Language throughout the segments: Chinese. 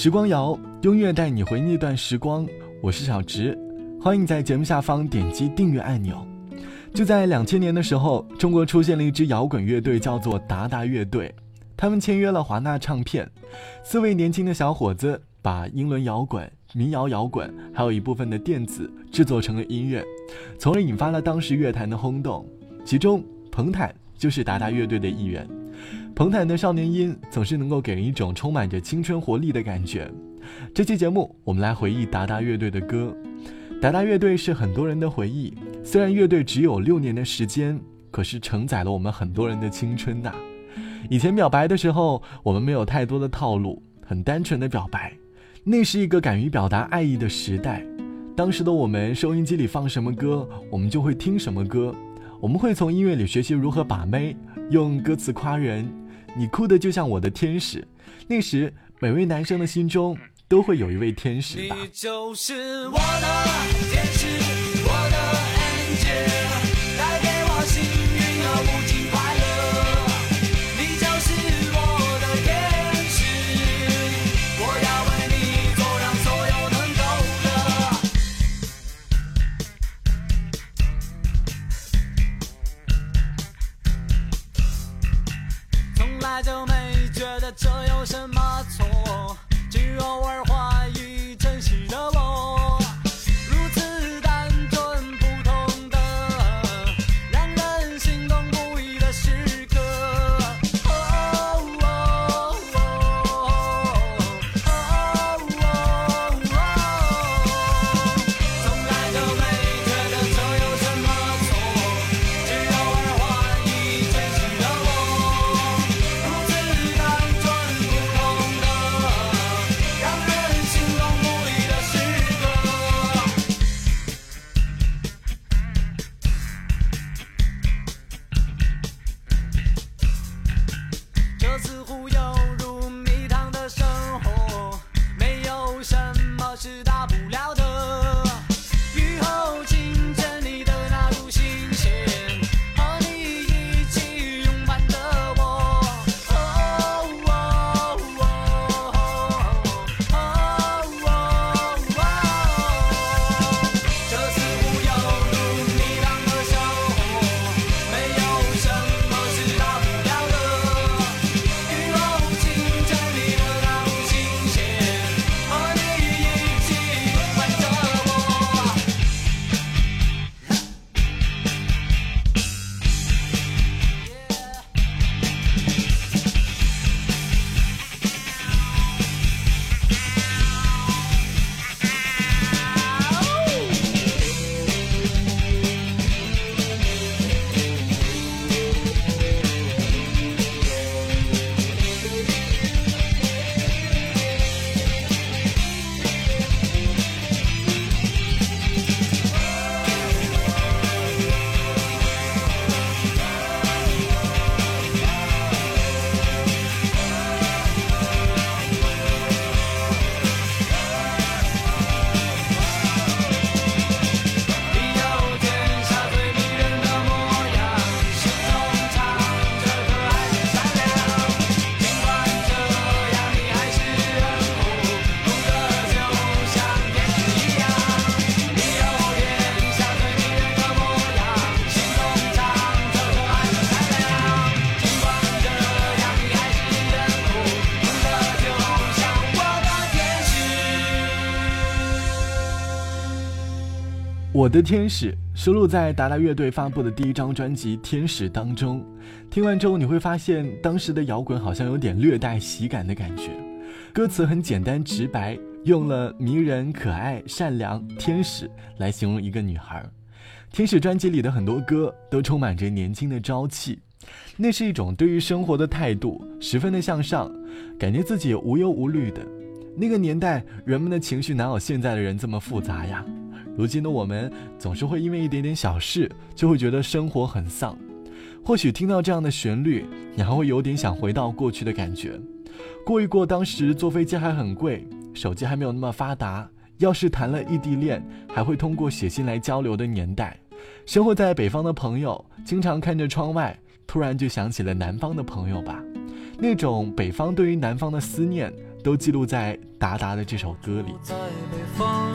时光谣用乐带你回那段时光，我是小植，欢迎在节目下方点击订阅按钮。就在两千年的时候，中国出现了一支摇滚乐队，叫做达达乐队。他们签约了华纳唱片，四位年轻的小伙子把英伦摇滚、民谣摇滚，还有一部分的电子制作成了音乐，从而引发了当时乐坛的轰动。其中，彭坦就是达达乐队的一员。彭坦的少年音总是能够给人一种充满着青春活力的感觉。这期节目，我们来回忆达达乐队的歌。达达乐队是很多人的回忆，虽然乐队只有六年的时间，可是承载了我们很多人的青春呐。以前表白的时候，我们没有太多的套路，很单纯的表白。那是一个敢于表达爱意的时代。当时的我们，收音机里放什么歌，我们就会听什么歌。我们会从音乐里学习如何把妹，用歌词夸人。你哭的就像我的天使。那时，每位男生的心中都会有一位天使吧。你就是我的天使，oseront 我的天使收录在达达乐队发布的第一张专辑《天使》当中。听完之后，你会发现当时的摇滚好像有点略带喜感的感觉。歌词很简单直白，用了迷人、可爱、善良、天使来形容一个女孩。《天使》专辑里的很多歌都充满着年轻的朝气，那是一种对于生活的态度，十分的向上，感觉自己无忧无虑的。那个年代，人们的情绪哪有现在的人这么复杂呀？如今的我们总是会因为一点点小事就会觉得生活很丧，或许听到这样的旋律，你还会有点想回到过去的感觉，过一过当时坐飞机还很贵，手机还没有那么发达，要是谈了异地恋还会通过写信来交流的年代，生活在北方的朋友经常看着窗外，突然就想起了南方的朋友吧，那种北方对于南方的思念，都记录在达达的这首歌里。在北方，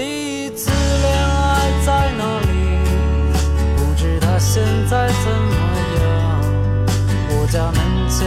第一次恋爱在哪里？不知他现在怎么样？我家门前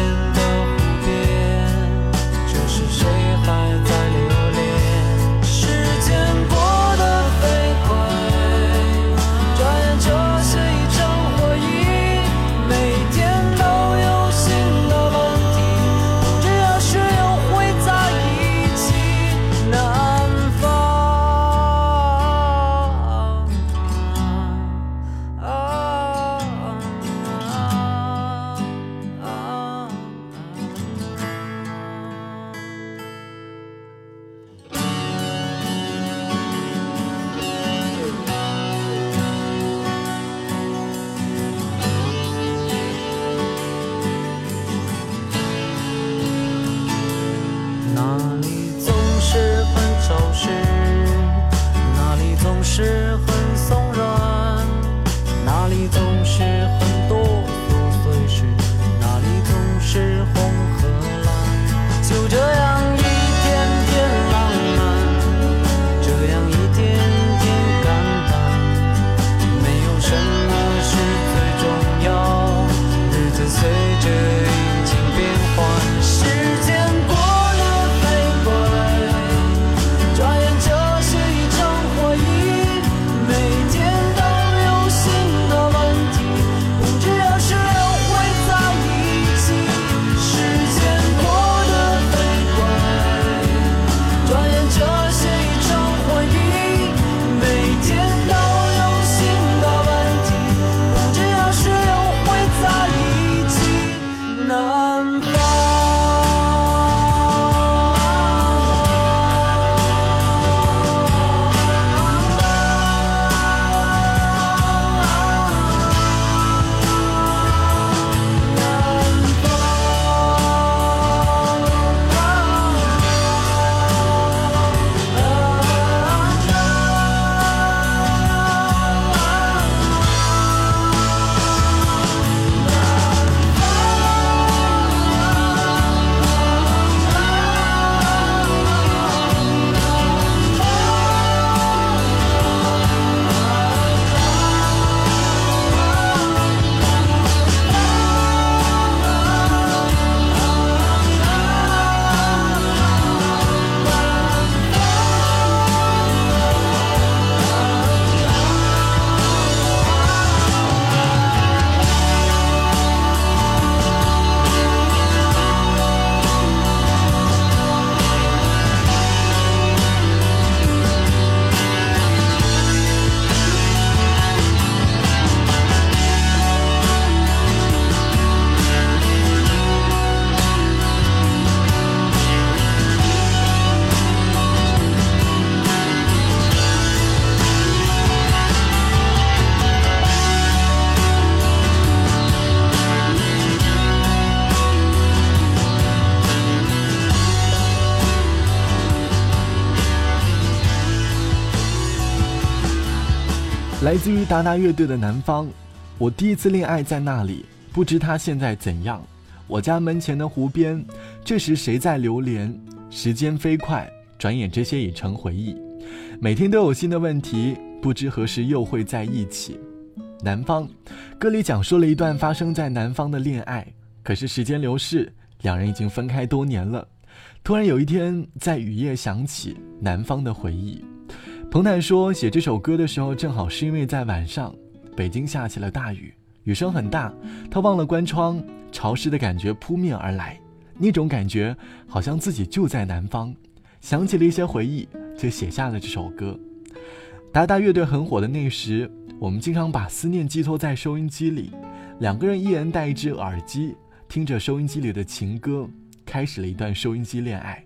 来自于达达乐队的《南方》，我第一次恋爱在那里，不知他现在怎样。我家门前的湖边，这时谁在流连？时间飞快，转眼这些已成回忆。每天都有新的问题，不知何时又会在一起。南方，歌里讲述了一段发生在南方的恋爱，可是时间流逝，两人已经分开多年了。突然有一天，在雨夜想起南方的回忆。彭坦说，写这首歌的时候，正好是因为在晚上，北京下起了大雨，雨声很大，他忘了关窗，潮湿的感觉扑面而来，那种感觉好像自己就在南方。想起了一些回忆，就写下了这首歌。达达乐队很火的那时，我们经常把思念寄托在收音机里，两个人一人戴一只耳机，听着收音机里的情歌。开始了一段收音机恋爱。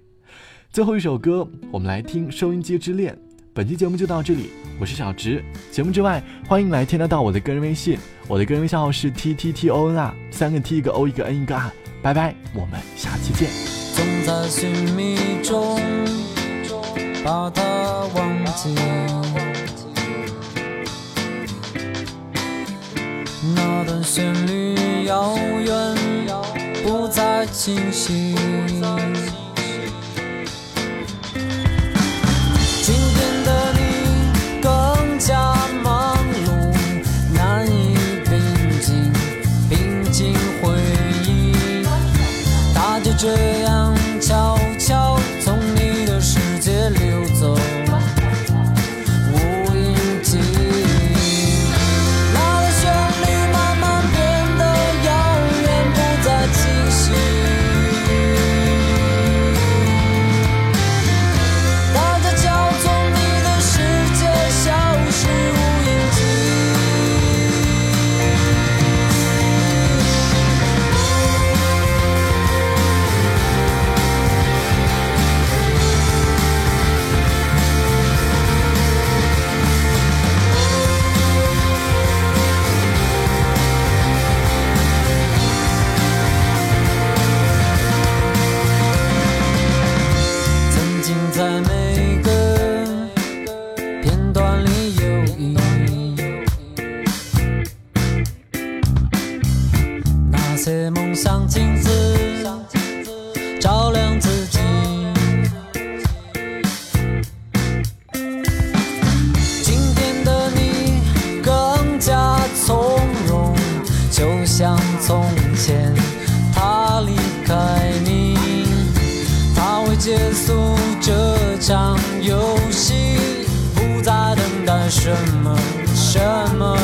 最后一首歌，我们来听收音机之恋。本期节目就到这里我是小植。节目之外欢迎来添加到我的个人微信我的个人微信号是 tttona 三个 t 一个 o 一个 n 一个 r 拜拜我们下期见。总在寻觅中把它忘记。那段旋律遥远不再清晰。什么什么